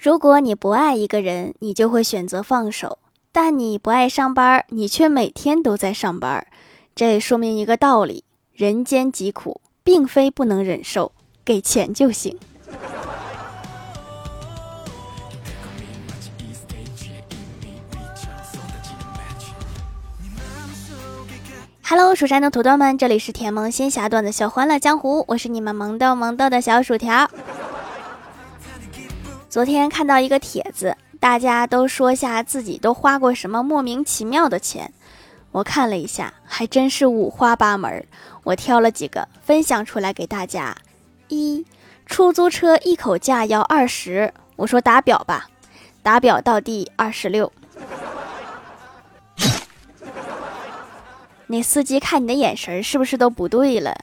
如果你不爱一个人，你就会选择放手；但你不爱上班，你却每天都在上班。这说明一个道理：人间疾苦，并非不能忍受，给钱就行。Hello，蜀山的土豆们，这里是甜萌仙侠段的小欢乐江湖，我是你们萌豆萌豆的小薯条。昨天看到一个帖子，大家都说下自己都花过什么莫名其妙的钱。我看了一下，还真是五花八门。我挑了几个分享出来给大家。一，出租车一口价要二十，我说打表吧，打表到第二十六。那司机看你的眼神是不是都不对了？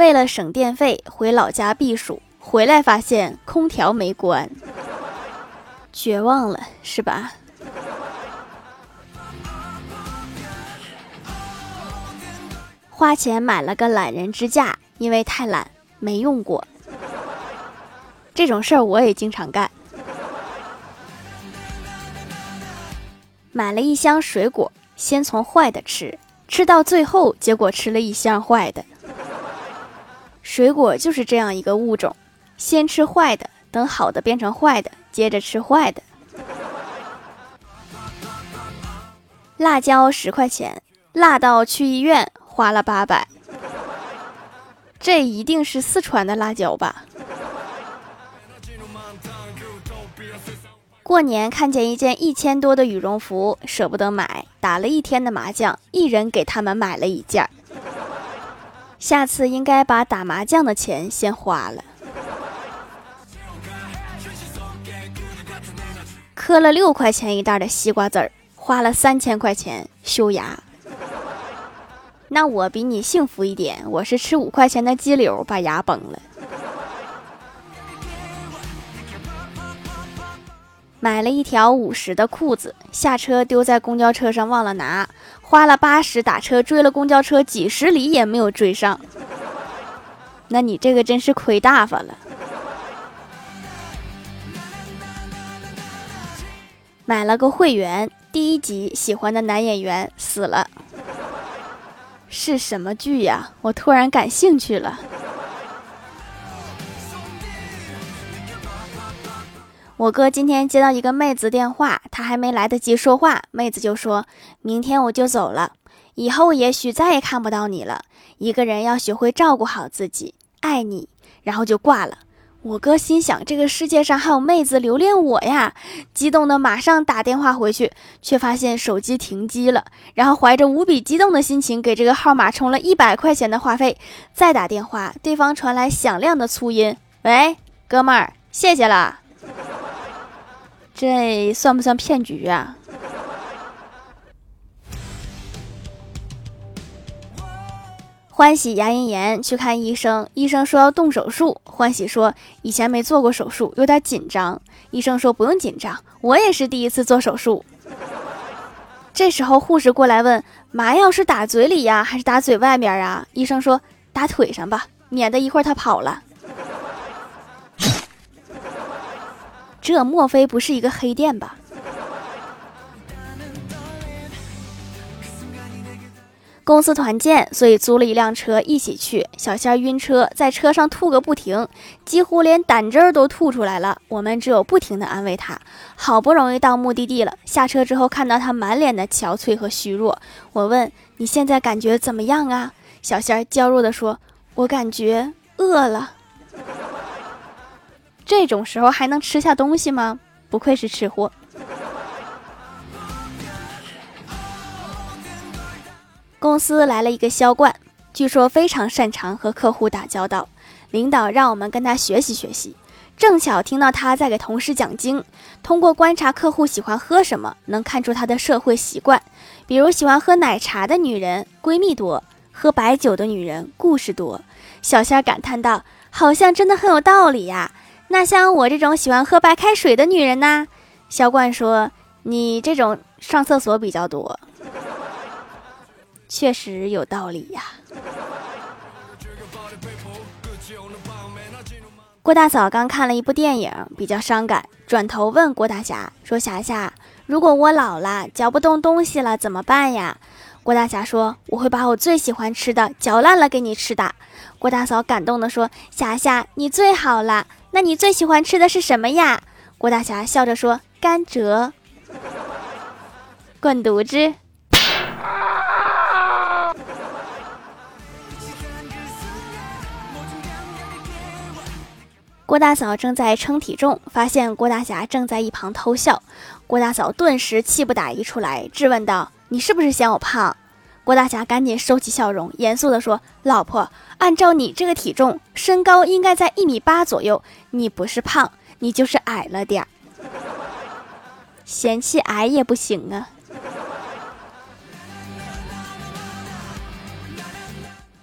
为了省电费，回老家避暑，回来发现空调没关，绝望了是吧？花钱买了个懒人支架，因为太懒没用过。这种事儿我也经常干。买了一箱水果，先从坏的吃，吃到最后，结果吃了一箱坏的。水果就是这样一个物种，先吃坏的，等好的变成坏的，接着吃坏的。辣椒十块钱，辣到去医院花了八百。这一定是四川的辣椒吧？过年看见一件一千多的羽绒服，舍不得买，打了一天的麻将，一人给他们买了一件儿。下次应该把打麻将的钱先花了。磕了六块钱一袋的西瓜籽儿，花了三千块钱修牙。那我比你幸福一点，我是吃五块钱的鸡柳把牙崩了。买了一条五十的裤子，下车丢在公交车上忘了拿，花了八十打车追了公交车几十里也没有追上。那你这个真是亏大发了。买了个会员，第一集喜欢的男演员死了，是什么剧呀？我突然感兴趣了。我哥今天接到一个妹子电话，他还没来得及说话，妹子就说：“明天我就走了，以后也许再也看不到你了。一个人要学会照顾好自己，爱你。”然后就挂了。我哥心想：这个世界上还有妹子留恋我呀！激动的马上打电话回去，却发现手机停机了。然后怀着无比激动的心情，给这个号码充了一百块钱的话费，再打电话，对方传来响亮的粗音：“喂，哥们儿，谢谢了。”这算不算骗局啊？欢喜牙龈炎去看医生，医生说要动手术。欢喜说以前没做过手术，有点紧张。医生说不用紧张，我也是第一次做手术。这时候护士过来问麻药是打嘴里呀，还是打嘴外面啊？医生说打腿上吧，免得一会儿他跑了。这莫非不是一个黑店吧？公司团建，所以租了一辆车一起去。小仙儿晕车，在车上吐个不停，几乎连胆汁儿都吐出来了。我们只有不停的安慰他。好不容易到目的地了，下车之后看到他满脸的憔悴和虚弱，我问：“你现在感觉怎么样啊？”小仙儿娇弱的说：“我感觉饿了。”这种时候还能吃下东西吗？不愧是吃货。公司来了一个销冠，据说非常擅长和客户打交道，领导让我们跟他学习学习。正巧听到他在给同事讲经，通过观察客户喜欢喝什么，能看出他的社会习惯。比如喜欢喝奶茶的女人闺蜜多，喝白酒的女人故事多。小仙感叹道：“好像真的很有道理呀。”那像我这种喜欢喝白开水的女人呢？小冠说：“你这种上厕所比较多，确实有道理呀。”郭大嫂刚看了一部电影，比较伤感，转头问郭大侠说：“霞霞，如果我老了嚼不动东西了怎么办呀？”郭大侠说：“我会把我最喜欢吃的嚼烂了给你吃的。”郭大嫂感动地说：“霞霞，你最好了。那你最喜欢吃的是什么呀？”郭大侠笑着说：“甘蔗。”滚犊子！郭大嫂正在称体重，发现郭大侠正在一旁偷笑。郭大嫂顿时气不打一处来，质问道：“你是不是嫌我胖？”郭大侠赶紧收起笑容，严肃地说：“老婆，按照你这个体重，身高应该在一米八左右，你不是胖，你就是矮了点儿。嫌弃矮也不行啊。”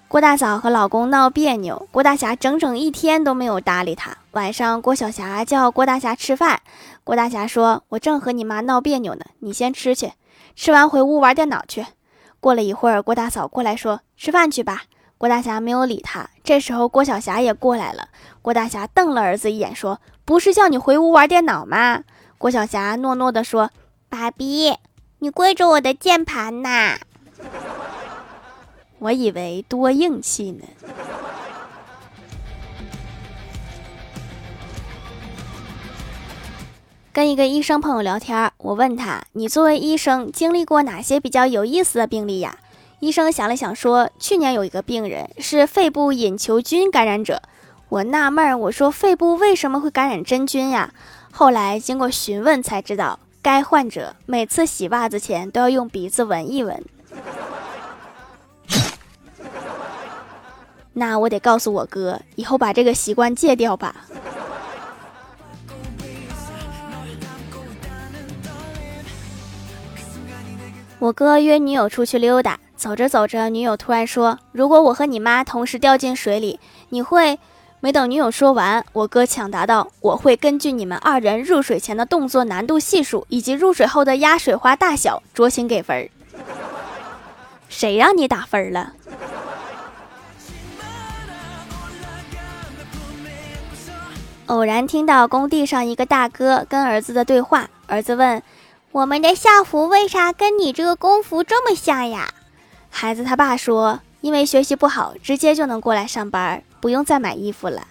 郭大嫂和老公闹别扭，郭大侠整整一天都没有搭理她。晚上，郭晓霞叫郭大侠吃饭，郭大侠说：“我正和你妈闹别扭呢，你先吃去，吃完回屋玩电脑去。”过了一会儿，郭大嫂过来说：“吃饭去吧。”郭大侠没有理他。这时候，郭晓霞也过来了。郭大侠瞪了儿子一眼，说：“不是叫你回屋玩电脑吗？”郭晓霞诺诺地说：“爸比，你跪着我的键盘呐。”我以为多硬气呢。跟一个医生朋友聊天，我问他：“你作为医生，经历过哪些比较有意思的病例呀？”医生想了想说：“去年有一个病人是肺部隐球菌感染者。”我纳闷儿，我说：“肺部为什么会感染真菌呀？”后来经过询问才知道，该患者每次洗袜子前都要用鼻子闻一闻。那我得告诉我哥，以后把这个习惯戒掉吧。我哥约女友出去溜达，走着走着，女友突然说：“如果我和你妈同时掉进水里，你会？”没等女友说完，我哥抢答道：“我会根据你们二人入水前的动作难度系数以及入水后的压水花大小酌情给分儿。”谁让你打分了？偶然听到工地上一个大哥跟儿子的对话，儿子问：“我们的校服为啥跟你这个工服这么像呀？”孩子他爸说：“因为学习不好，直接就能过来上班，不用再买衣服了。”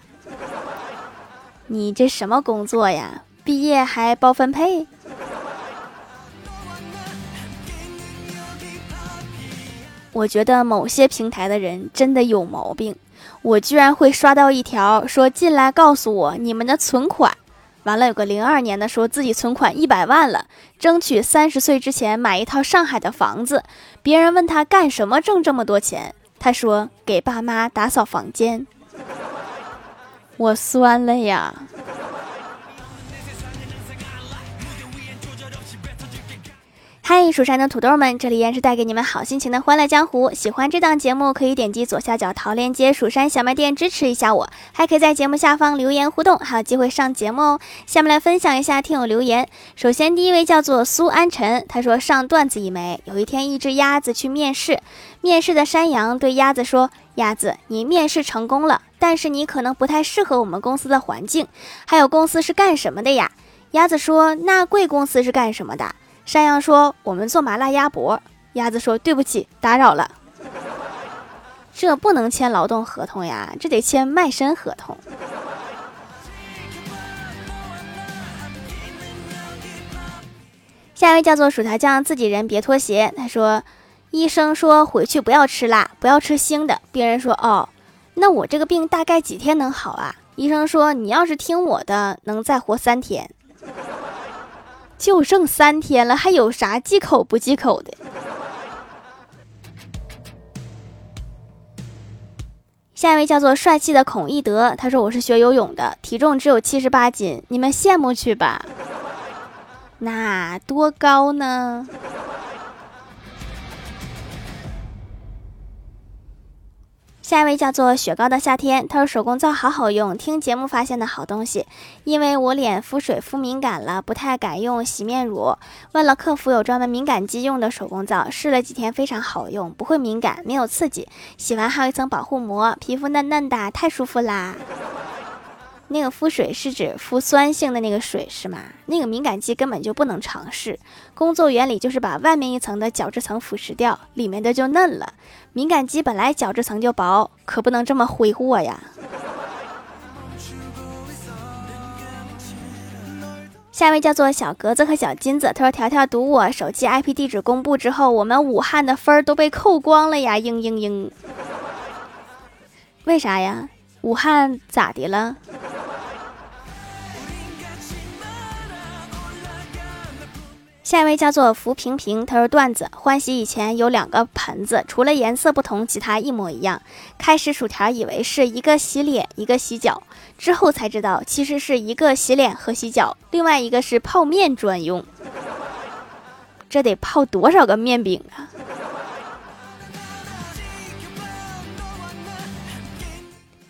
你这什么工作呀？毕业还包分配？我觉得某些平台的人真的有毛病。我居然会刷到一条说进来告诉我你们的存款，完了有个零二年的说自己存款一百万了，争取三十岁之前买一套上海的房子。别人问他干什么挣这么多钱，他说给爸妈打扫房间。我酸了呀。嗨，蜀山的土豆们，这里依然是带给你们好心情的欢乐江湖。喜欢这档节目，可以点击左下角淘链接“蜀山小卖店”支持一下我，还可以在节目下方留言互动，还有机会上节目哦。下面来分享一下听友留言。首先，第一位叫做苏安晨，他说上段子一枚。有一天，一只鸭子去面试，面试的山羊对鸭子说：“鸭子，你面试成功了，但是你可能不太适合我们公司的环境。还有，公司是干什么的呀？”鸭子说：“那贵公司是干什么的？”山羊说：“我们做麻辣鸭脖。”鸭子说：“对不起，打扰了。”这不能签劳动合同呀，这得签卖身合同。下一位叫做薯条酱，自己人别脱鞋。他说：“医生说回去不要吃辣，不要吃腥的。”病人说：“哦，那我这个病大概几天能好啊？”医生说：“你要是听我的，能再活三天。”就剩三天了，还有啥忌口不忌口的？下一位叫做帅气的孔一德，他说：“我是学游泳的，体重只有七十八斤，你们羡慕去吧。那多高呢？”下一位叫做雪糕的夏天，他说手工皂好好用，听节目发现的好东西。因为我脸肤水肤敏感了，不太敢用洗面乳。问了客服有专门敏感肌用的手工皂，试了几天非常好用，不会敏感，没有刺激。洗完还有一层保护膜，皮肤嫩嫩的，太舒服啦。那个肤水是指肤酸性的那个水是吗？那个敏感肌根本就不能尝试。工作原理就是把外面一层的角质层腐蚀掉，里面的就嫩了。敏感肌本来角质层就薄，可不能这么挥霍呀。下一位叫做小格子和小金子，他说：“条条读我手机 IP 地址公布之后，我们武汉的分儿都被扣光了呀！嘤嘤嘤，为啥呀？武汉咋的了？”下一位叫做浮萍萍，他说段子欢喜以前有两个盆子，除了颜色不同，其他一模一样。开始薯条以为是一个洗脸，一个洗脚，之后才知道其实是一个洗脸和洗脚，另外一个是泡面专用。这得泡多少个面饼啊！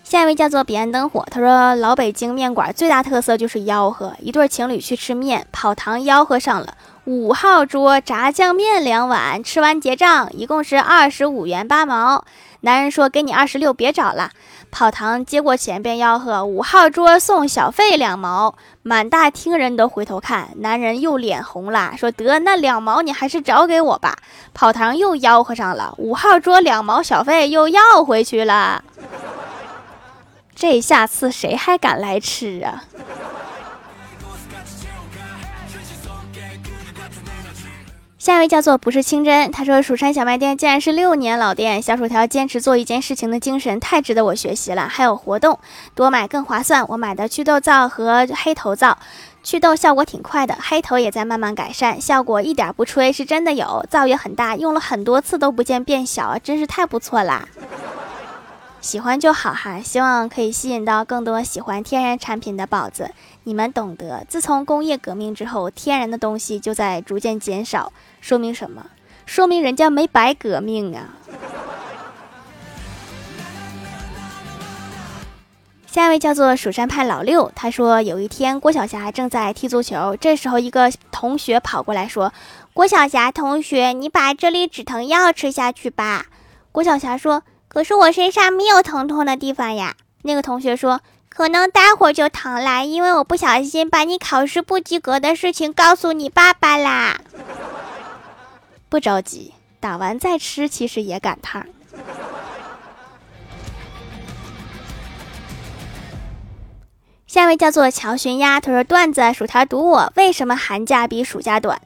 下一位叫做彼岸灯火，他说老北京面馆最大特色就是吆喝，一对情侣去吃面，跑堂吆喝上了。五号桌炸酱面两碗，吃完结账，一共是二十五元八毛。男人说：“给你二十六，别找了。”跑堂接过钱便吆喝：“五号桌送小费两毛。”满大厅人都回头看，男人又脸红了，说：“得那两毛你还是找给我吧。”跑堂又吆喝上了：“五号桌两毛小费又要回去了。”这下次谁还敢来吃啊？下一位叫做不是清真，他说蜀山小卖店竟然是六年老店，小薯条坚持做一件事情的精神太值得我学习了。还有活动，多买更划算。我买的祛痘皂和黑头皂，祛痘效果挺快的，黑头也在慢慢改善，效果一点不吹，是真的有。皂也很大，用了很多次都不见变小，真是太不错啦。喜欢就好哈，希望可以吸引到更多喜欢天然产品的宝子。你们懂得，自从工业革命之后，天然的东西就在逐渐减少，说明什么？说明人家没白革命啊！下一位叫做蜀山派老六，他说有一天郭晓霞正在踢足球，这时候一个同学跑过来说：“郭晓霞同学，你把这粒止疼药吃下去吧。”郭晓霞说。可是我身上没有疼痛的地方呀。那个同学说：“可能待会儿就疼啦，因为我不小心把你考试不及格的事情告诉你爸爸啦。”不着急，打完再吃，其实也赶趟。下位叫做乔寻丫，他说：“段子薯条读我，为什么寒假比暑假短？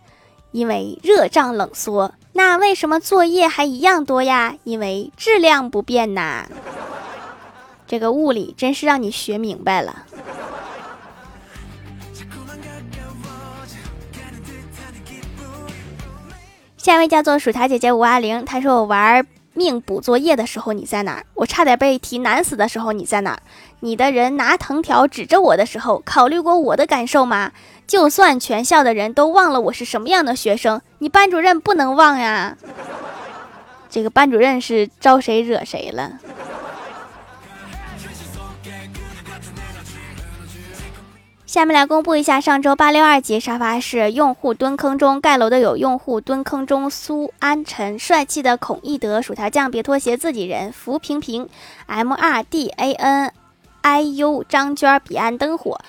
因为热胀冷缩。”那为什么作业还一样多呀？因为质量不变呐。这个物理真是让你学明白了。下一位叫做薯条姐姐五二零，她说我玩命补作业的时候你在哪儿？我差点被题难死的时候你在哪儿？你的人拿藤条指着我的时候，考虑过我的感受吗？就算全校的人都忘了我是什么样的学生，你班主任不能忘呀。这个班主任是招谁惹谁了？下面来公布一下上周八六二级沙发是用户蹲坑中盖楼的有用户蹲坑中苏安晨，帅气的孔义德，薯条酱别拖鞋自己人，福平平，M R D A N I U 张娟，彼岸灯火。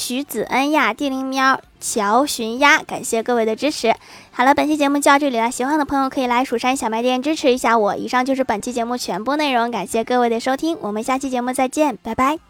徐子恩呀，地灵喵，乔寻鸭，感谢各位的支持。好了，本期节目就到这里了，喜欢的朋友可以来蜀山小卖店支持一下我。以上就是本期节目全部内容，感谢各位的收听，我们下期节目再见，拜拜。